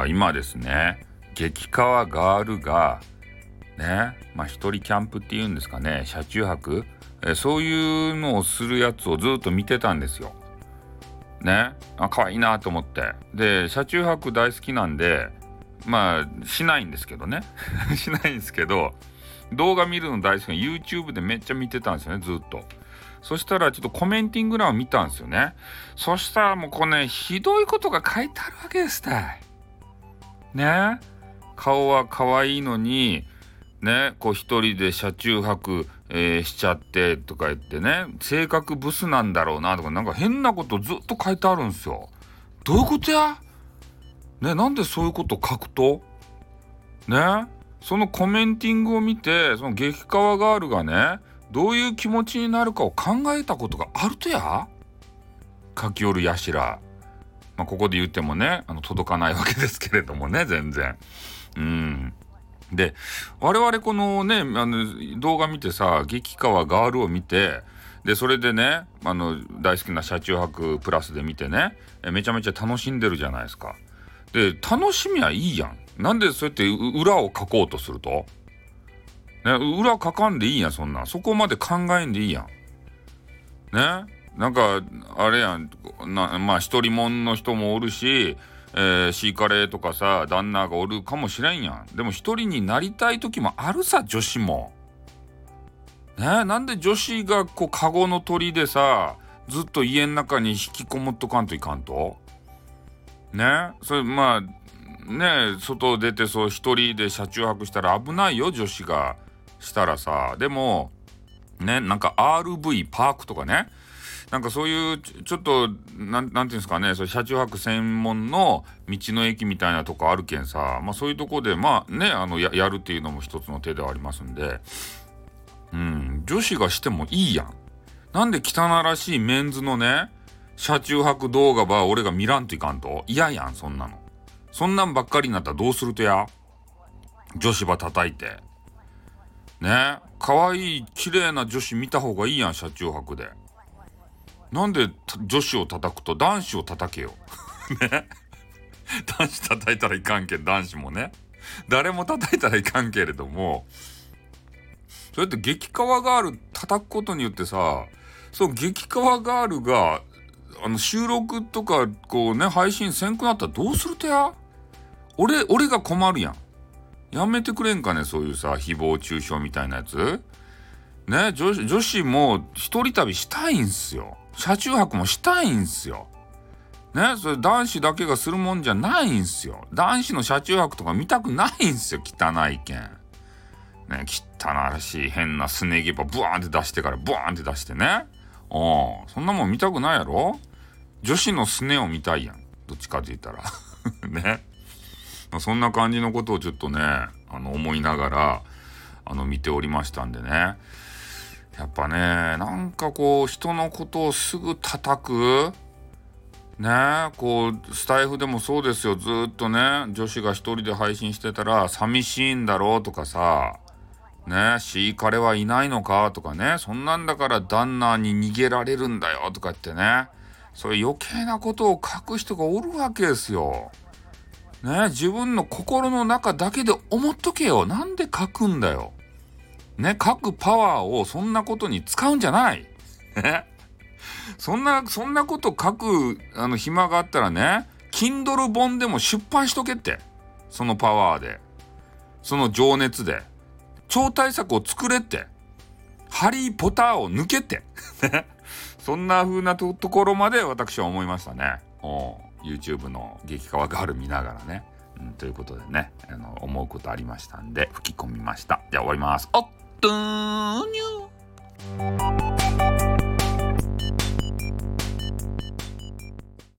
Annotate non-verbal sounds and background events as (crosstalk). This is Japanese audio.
さ今ですね激川ガールがねまあ一人キャンプっていうんですかね車中泊えそういうのをするやつをずっと見てたんですよ。ねあ可愛いなと思ってで車中泊大好きなんでまあしないんですけどね (laughs) しないんですけど動画見るの大好きな YouTube でめっちゃ見てたんですよねずっと。そしたらちょっとコメンティング欄を見たんですよね。そしたらもうこれねひどいことが書いてあるわけですたい。ね。顔は可愛いのにねこう一人で車中泊、えー、しちゃってとか言ってね。性格ブスなんだろうなとかなんか変なことずっと書いてあるんですよ。どういうことや？ねなんでそういうこと書くと？ねそのコメンティングを見てその激川ガールがねどういう気持ちになるかを考えたことがあるとや。書き寄るやしら。まあ、ここで言ってもねあの届かないわけですけれどもね (laughs) 全然。うんで我々このねあの動画見てさ激川ガールを見てでそれでねあの大好きな車中泊プラスで見てねめちゃめちゃ楽しんでるじゃないですか。で楽しみはいいやん。なんでそうやって裏を書こうとすると？ね裏書かんでいいやんそんなそこまで考えんでいいやん。ね？なんかあれやん。なまあ一人もの人もおるしえー、シーカレーとかさ旦那がおるかもしれんやん。でも一人になりたい時もあるさ女子も。ね？なんで女子がこうカゴの鳥でさずっと家の中に引きこもっとかんといかんと？ね？それまあね外出てそう一人で車中泊したら危ないよ女子が。したらさでもね？なんか RV パークとかね？なんかそういうちょっとなんていうんですかねそ車中泊専門の道の駅みたいなとこあるけんさ、まあ、そういうとこでまあねあのやるっていうのも一つの手ではありますんでうん女子がしてもいいやん。なんで汚らしいメンズのね車中泊動画ば俺が見らんといかんと？嫌やんそんなの。そんなんばっかりになったらどうするとや？女子ば叩いて。ね可愛い綺麗な女子見た方がいいやん車中泊で。なんで女子を叩くと男子を叩けよ。(laughs) ね。男子叩いたらいかんけん、男子もね。誰も叩いたらいかんけれども、それって激川ガール叩くことによってさ、そう激川ガールが、あの収録とかこうね、配信せんくなったらどうするとや？俺、俺が困るやん。やめてくれんかね、そういうさ、誹謗中傷みたいなやつ？ね、女女子も一人旅したいんすよ。車中泊もしたいんすよ。ね、それ男子だけがするもんじゃないんすよ。男子の車中泊とか見たくないんすよ、汚いけん。ね、汚らしい変なすね毛ばブワーンって出してからブワーンって出してね。おそんなもん見たくないやろ？女子のすねを見たいやん。どっちかって言ったら。(laughs) ね。そんな感じのことをちょっとね、あの思いながら、あの見ておりましたんでね。やっぱねなんかこう人のことをすぐ叩く？ねこうスタイフでもそうですよずっとね女子が一人で配信してたら寂しいんだろうとかさねシーカレはいないのかとかねそんなんだから旦那に逃げられるんだよとかってねそういう余計なことを書く人がおるわけですよ。ね自分の心の中だけで思っとけよ。なんで書くんだよ。ね、書くパワーをそんなことに使うんじゃない。ね。そんな、そんなこと書く、あの、暇があったらね、Kindle 本でも出版しとけって。そのパワーで。その情熱で。超大作を作れって。ハリー・ポターを抜けて。(laughs) そんな風なところまで私は思いましたね。YouTube の激川ガール見ながらね。うん、ということでね、あの、思うことありましたんで、吹き込みました。じゃあ終わります。おっとーにゅー